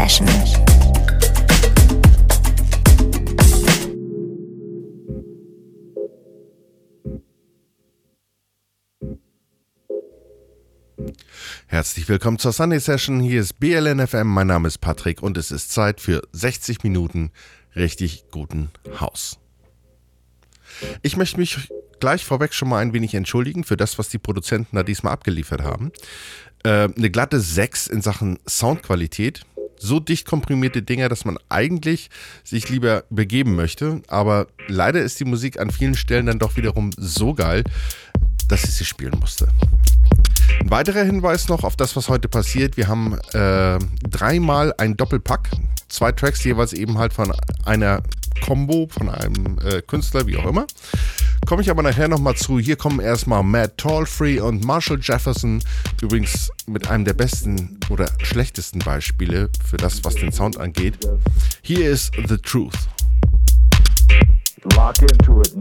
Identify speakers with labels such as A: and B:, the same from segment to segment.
A: Session.
B: Herzlich willkommen zur Sunday Session. Hier ist BLNFM. Mein Name ist Patrick und es ist Zeit für 60 Minuten richtig guten Haus. Ich möchte mich gleich vorweg schon mal ein wenig entschuldigen für das, was die Produzenten da diesmal abgeliefert haben. Äh, eine glatte 6 in Sachen Soundqualität. So dicht komprimierte Dinger, dass man eigentlich sich lieber begeben möchte. Aber leider ist die Musik an vielen Stellen dann doch wiederum so geil, dass ich sie spielen musste. Ein weiterer Hinweis noch auf das, was heute passiert. Wir haben äh, dreimal ein Doppelpack. Zwei Tracks jeweils eben halt von einer Combo, von einem äh, Künstler, wie auch immer. Komme ich aber nachher nochmal zu. Hier kommen erstmal Matt Tallfree und Marshall Jefferson. Übrigens mit einem der besten oder schlechtesten Beispiele für das, was den Sound angeht. Hier ist The Truth.
C: Lock into it.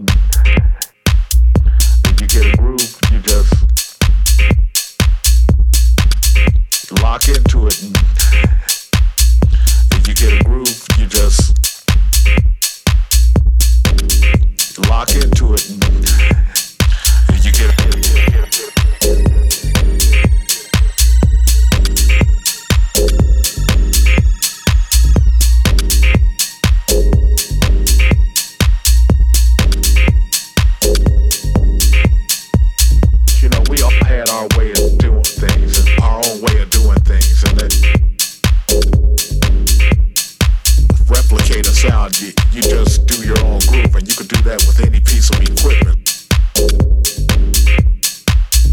C: If you get a groove, you just lock into it. if you get a groove, you just lock into it. sound, you, you just do your own groove, and you can do that with any piece of equipment.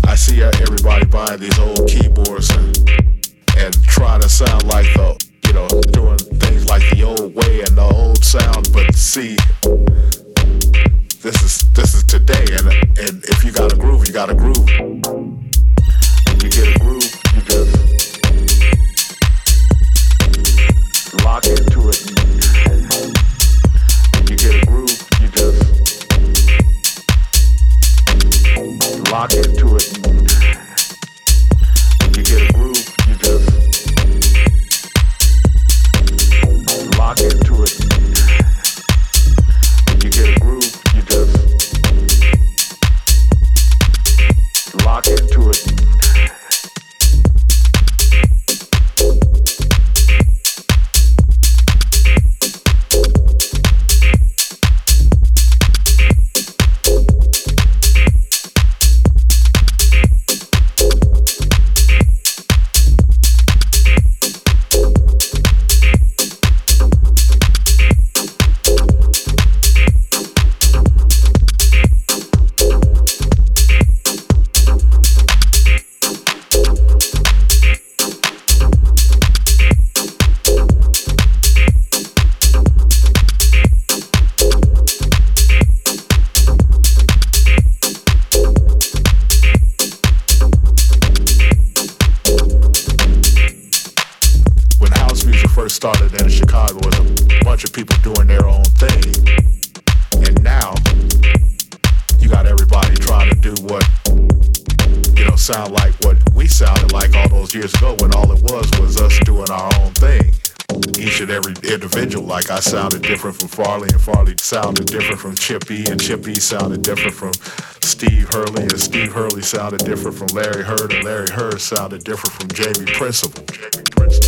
C: I see everybody buying these old keyboards and, and trying to sound like the, you know, doing things like the old way and the old sound, but see, this is this is today, and and if you got a groove, you got a groove. Hot. started in Chicago with a bunch of people doing their own thing. And now you got everybody trying to do what you know sound like what we sounded like all those years ago when all it was was us doing our own thing. Each and every individual, like I sounded different from Farley, and Farley sounded different from Chippy, and Chippy sounded different from Steve Hurley, and Steve Hurley sounded different from Larry Hurd, and Larry Hurd sounded different from Jamie Principle. Jamie Principle.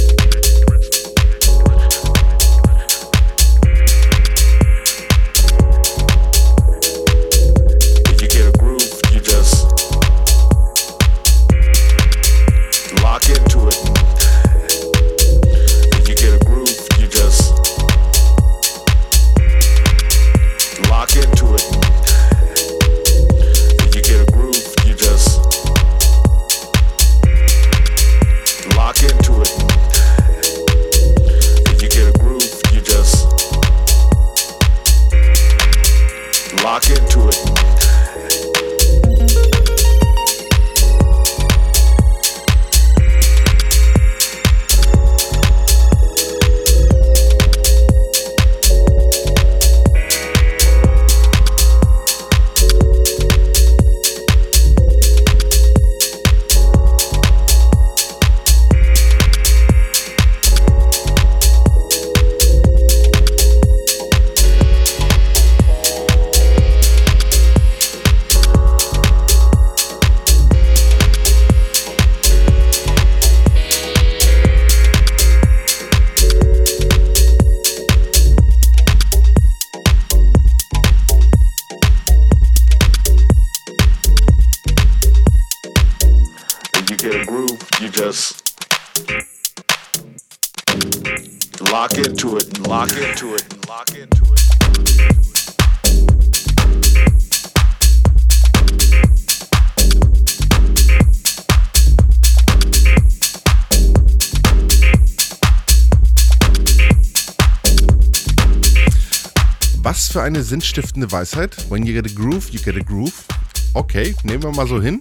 B: Was für eine sinnstiftende Weisheit. When you get a groove, you get a groove. Okay, nehmen wir mal so hin.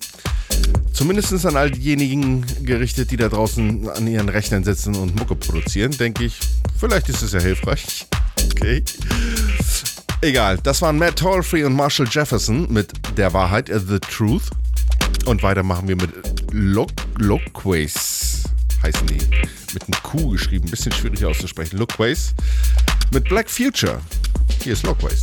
B: Zumindest an all diejenigen gerichtet, die da draußen an ihren Rechnern sitzen und Mucke produzieren, denke ich, vielleicht ist es ja hilfreich. Okay. Egal, das waren Matt Tallfree und Marshall Jefferson mit Der Wahrheit, uh, The Truth. Und weiter machen wir mit Loquace, heißen die. Mit einem Q geschrieben, bisschen schwierig auszusprechen. Loquace mit Black Future. Hier ist Lockways.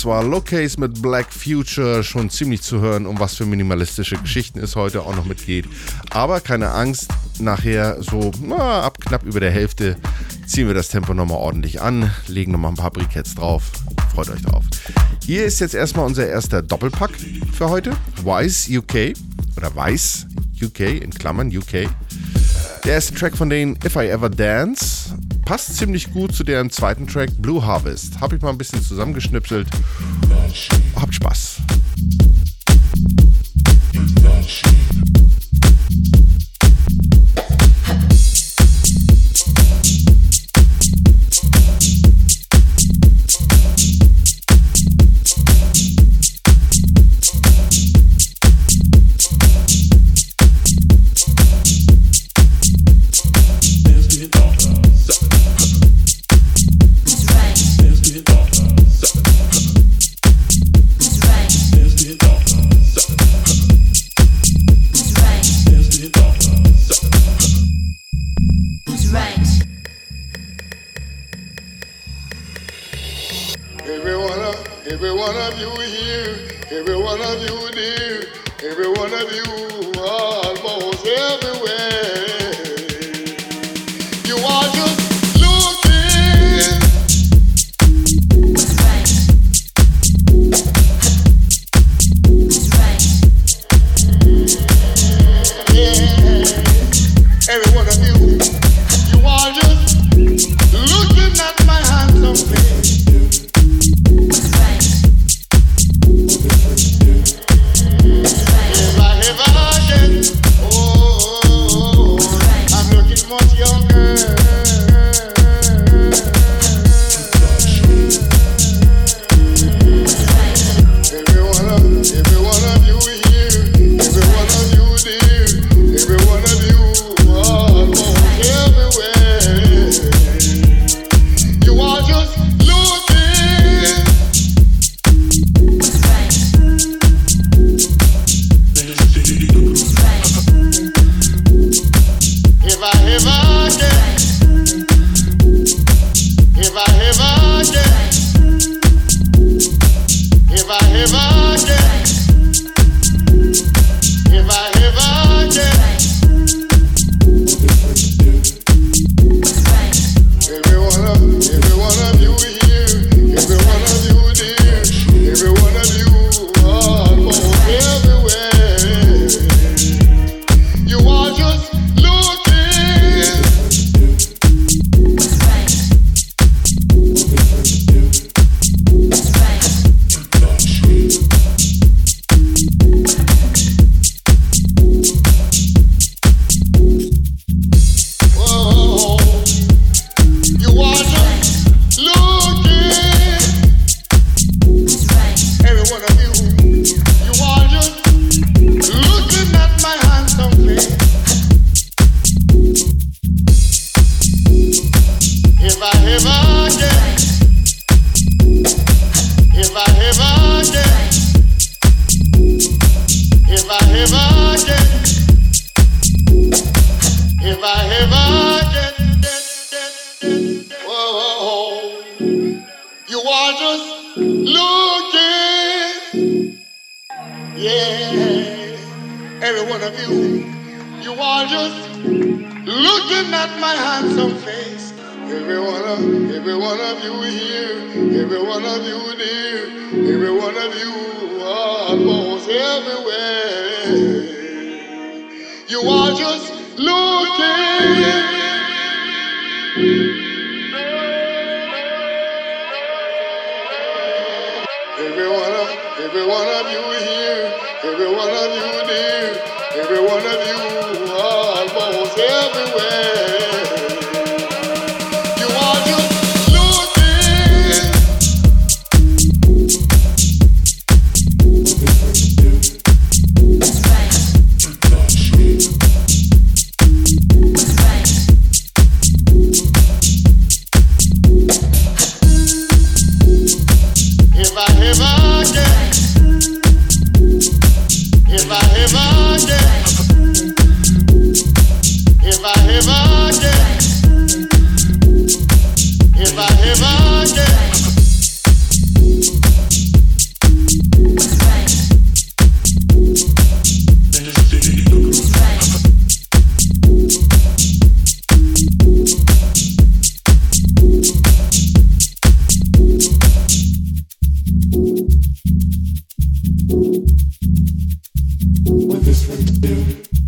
B: Das war Locase mit Black Future, schon ziemlich zu hören, um was für minimalistische Geschichten es heute auch noch mitgeht. Aber keine Angst, nachher so na, ab knapp über der Hälfte ziehen wir das Tempo nochmal ordentlich an, legen nochmal ein paar Briketts drauf. Freut euch drauf. Hier ist jetzt erstmal unser erster Doppelpack für heute. Wise UK oder Weiß UK in Klammern UK. Der erste Track von denen If I Ever Dance passt ziemlich gut zu deren zweiten Track Blue Harvest. Habe ich mal ein bisschen zusammengeschnipselt. Habt Spaß.
D: Everyone got my handsome face. Every one of, every one of you here, every one of you there, every one of you almost everywhere. You are just looking. Every one of, every one of you here. Thank.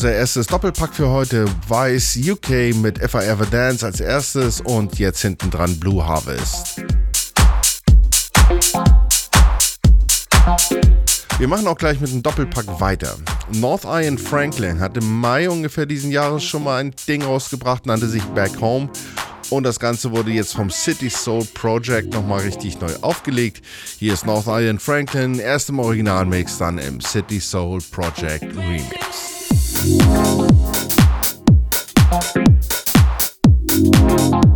B: Unser erstes Doppelpack für heute. Vice UK mit If I Ever Dance als erstes und jetzt hinten dran Blue Harvest. Wir machen auch gleich mit einem Doppelpack weiter. North Iron Franklin hat im Mai ungefähr diesen Jahres schon mal ein Ding rausgebracht, nannte sich Back Home. Und das Ganze wurde jetzt vom City Soul Project nochmal richtig neu aufgelegt. Hier ist North Iron Franklin, erst im Originalmix, dann im City Soul Project Remix. I Want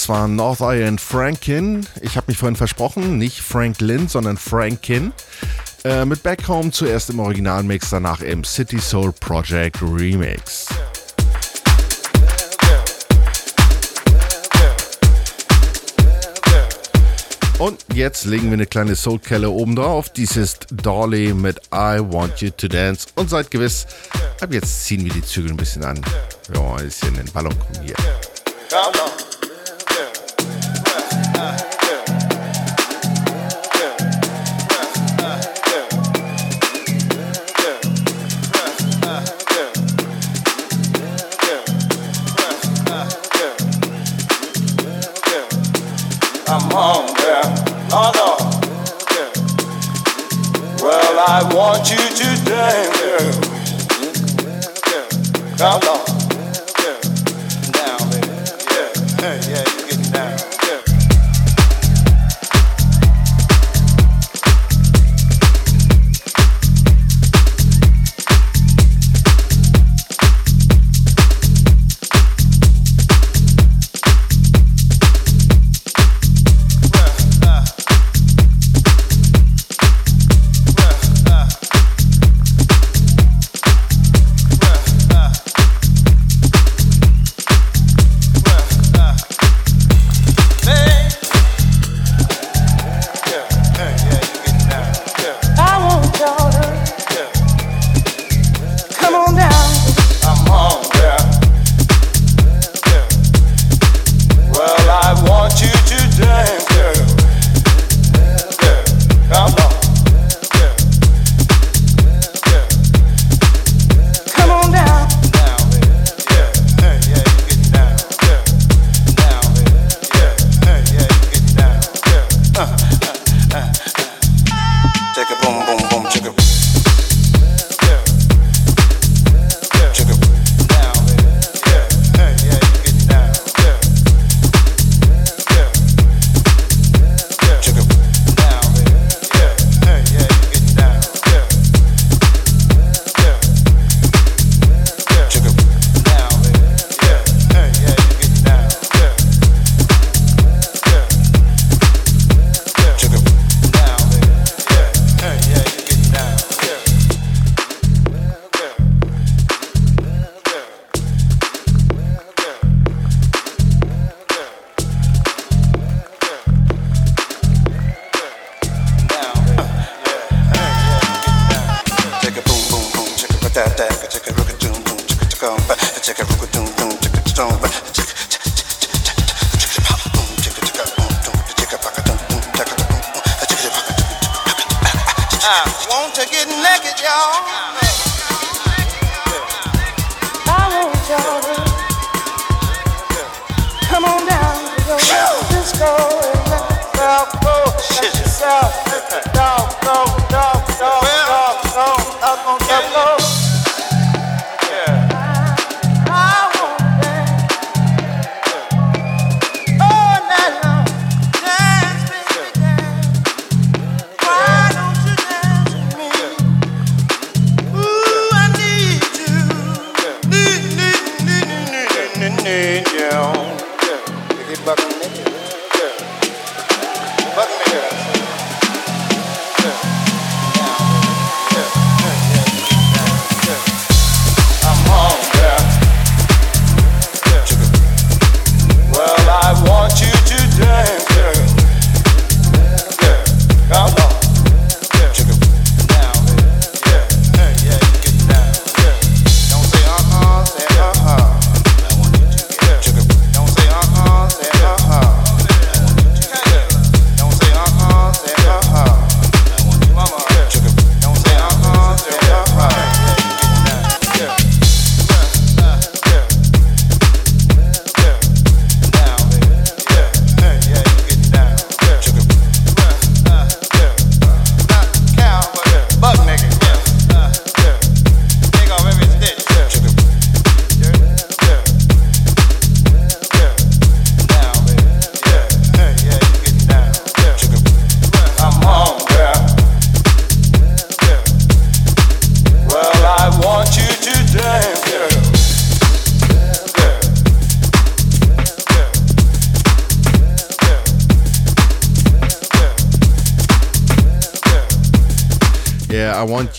B: Das war North Island Franklin. Ich habe mich vorhin versprochen, nicht Franklin, sondern Franklin. Äh, mit Back Home zuerst im Originalmix, danach im City Soul Project Remix. Und jetzt legen wir eine kleine Soulkelle oben drauf. Dies ist Dolly mit I Want You to Dance. Und seid gewiss, ab jetzt ziehen wir die Zügel ein bisschen an. Ja, ist hier ein Ballon hier.
E: Ja, ja.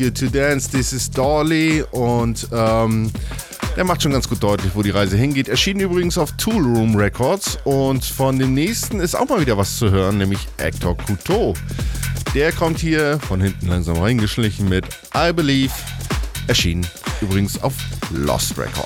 B: You to Dance, This is Dolly und ähm, der macht schon ganz gut deutlich, wo die Reise hingeht. Erschien übrigens auf Tool Room Records und von dem nächsten ist auch mal wieder was zu hören, nämlich Hector Couteau. Der kommt hier von hinten langsam reingeschlichen mit I Believe. Erschien übrigens auf Lost Records.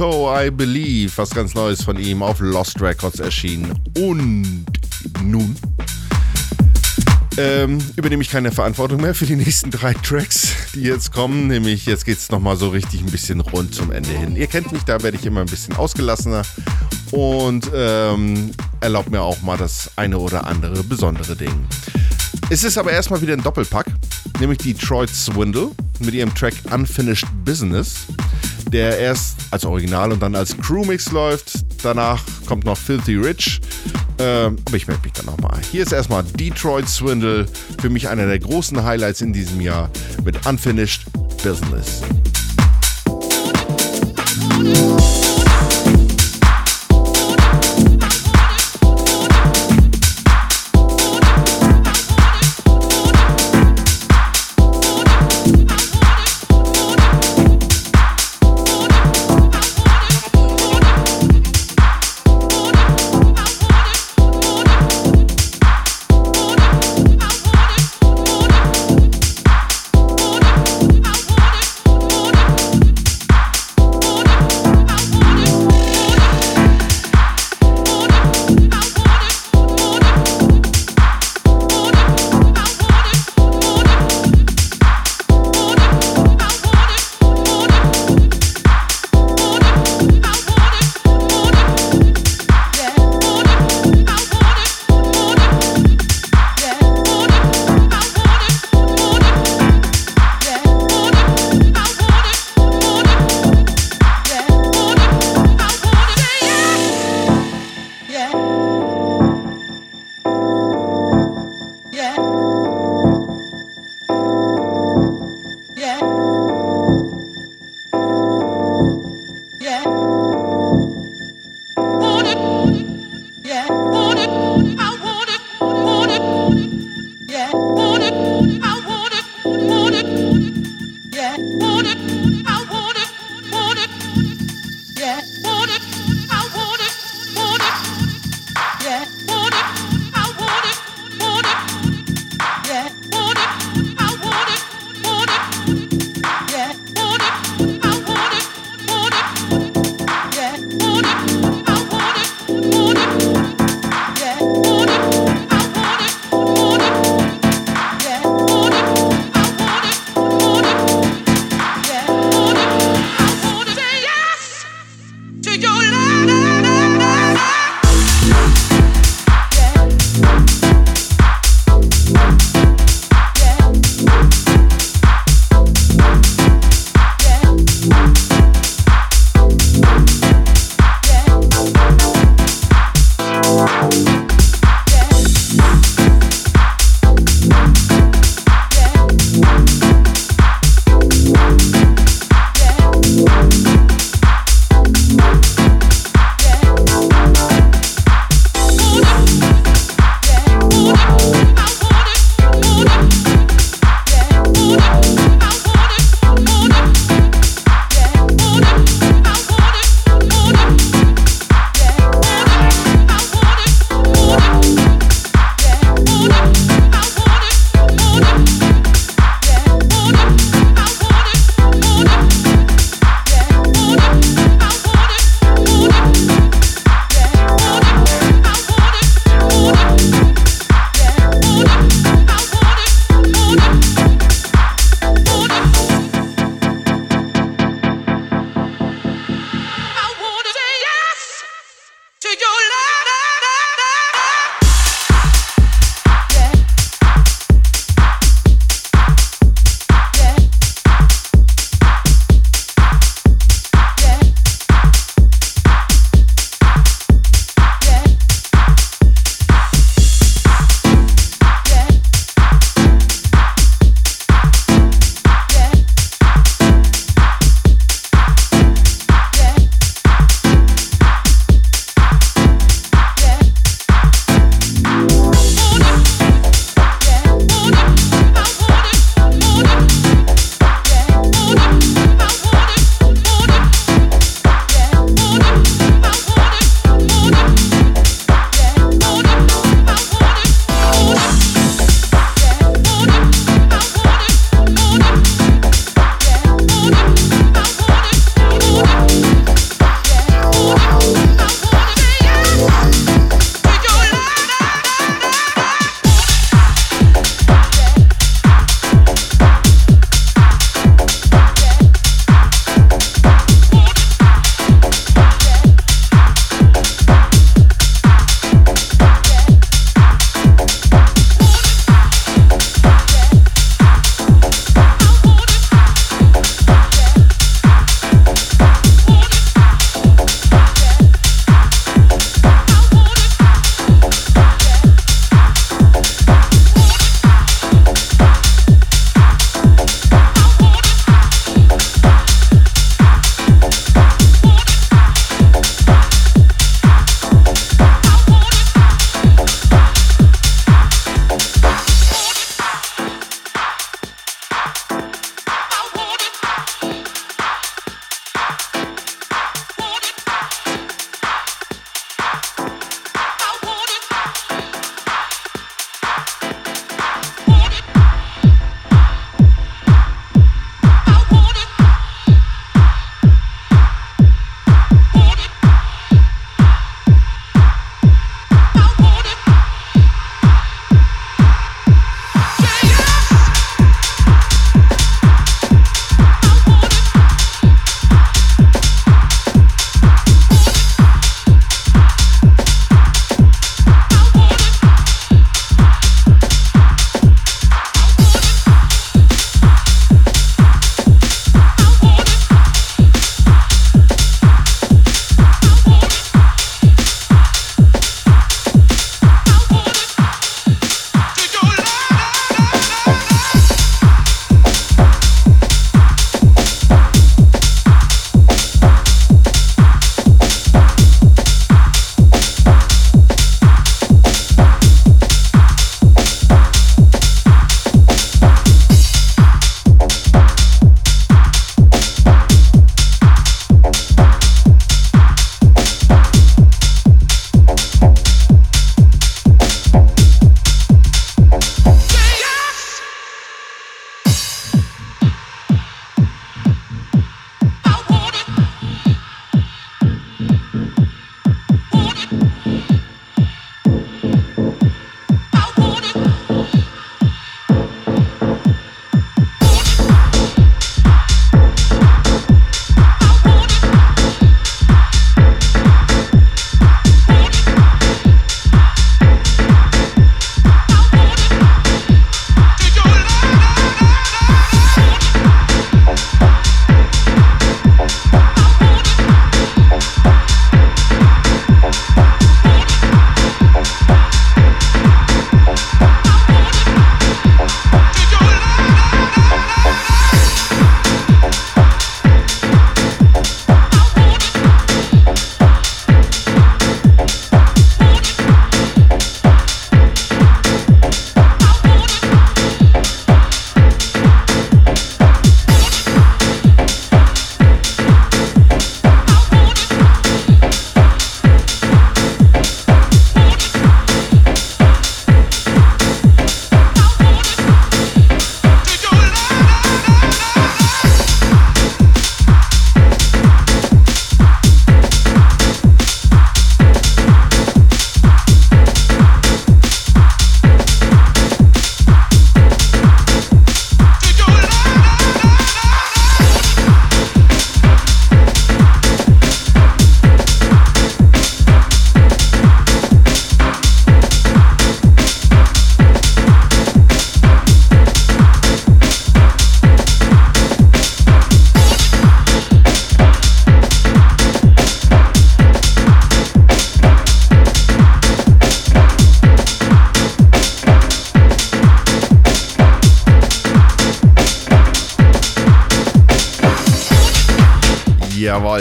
B: Couteau, I Believe, was ganz Neues von ihm auf Lost Records erschienen. Und nun ähm, übernehme ich keine Verantwortung mehr für die nächsten drei Tracks, die jetzt kommen. Nämlich jetzt geht es nochmal so richtig ein bisschen rund zum Ende hin. Ihr kennt mich, da werde ich immer ein bisschen ausgelassener und ähm, erlaubt mir auch mal das eine oder andere besondere Ding. Es ist aber erstmal wieder ein Doppelpack, nämlich Detroit Swindle mit ihrem Track Unfinished Business, der erst als Original und dann als Crewmix läuft. Danach kommt noch Filthy Rich, ähm, aber ich melde mich dann nochmal. Hier ist erstmal Detroit Swindle, für mich einer der großen Highlights in diesem Jahr mit Unfinished Business.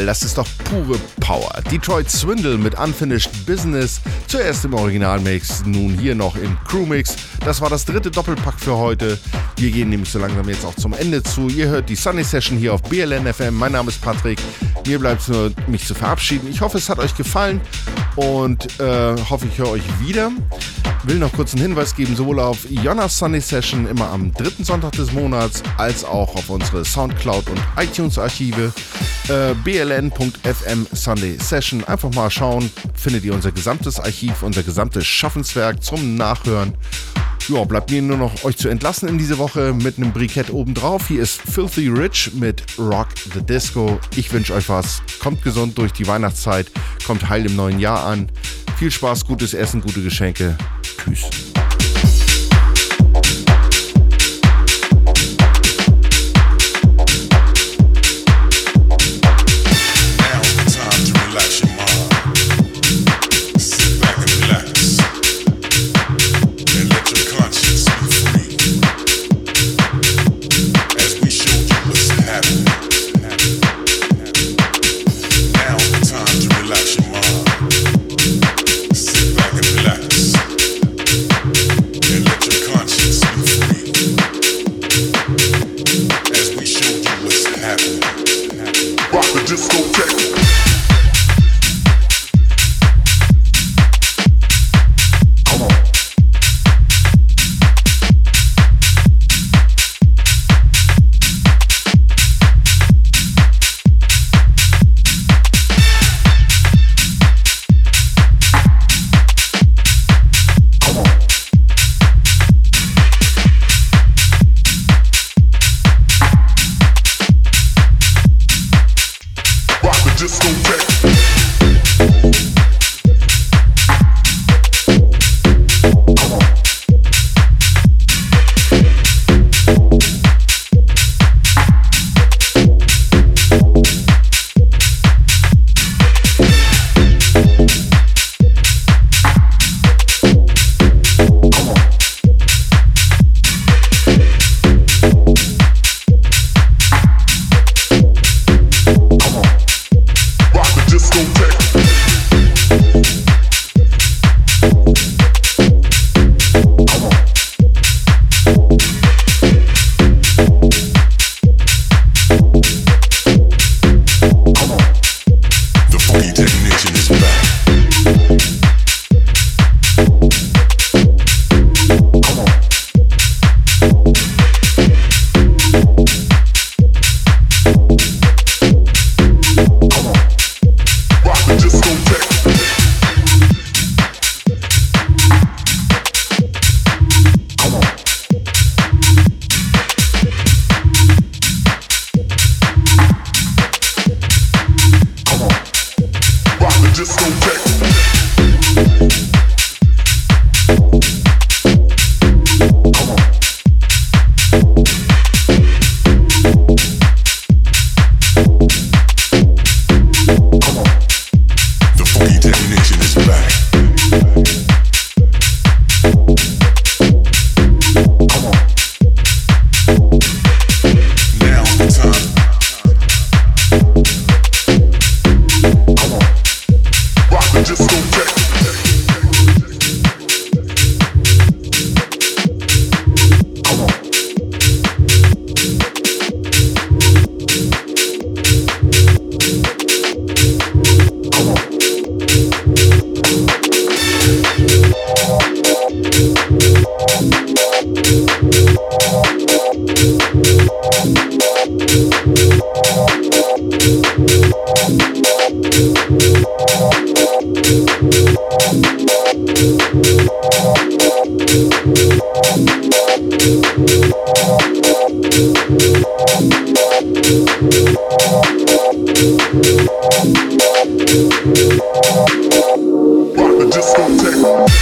B: Das ist doch pure Power. Detroit Swindle mit Unfinished Business. Zuerst im Originalmix, nun hier noch im Crewmix. Das war das dritte Doppelpack für heute. Wir gehen nämlich so langsam jetzt auch zum Ende zu. Ihr hört die Sunny Session hier auf BLN FM. Mein Name ist Patrick. Mir bleibt nur, mich zu verabschieden. Ich hoffe, es hat euch gefallen und äh, hoffe, ich höre euch wieder. Will noch kurz einen Hinweis geben, sowohl auf Jonas Sunny Session immer am dritten Sonntag des Monats, als auch auf unsere Soundcloud und iTunes Archive. Äh, bln.fm Sunday Session. Einfach mal schauen, findet ihr unser gesamtes Archiv, unser gesamtes Schaffenswerk zum Nachhören. Ja, bleibt mir nur noch euch zu entlassen in diese Woche mit einem Brikett obendrauf. Hier ist Filthy Rich mit Rock the Disco. Ich wünsche euch was. Kommt gesund durch die Weihnachtszeit. Kommt heil im neuen Jahr an. Viel Spaß, gutes Essen, gute Geschenke. Tschüss.
C: Rock the discotheque.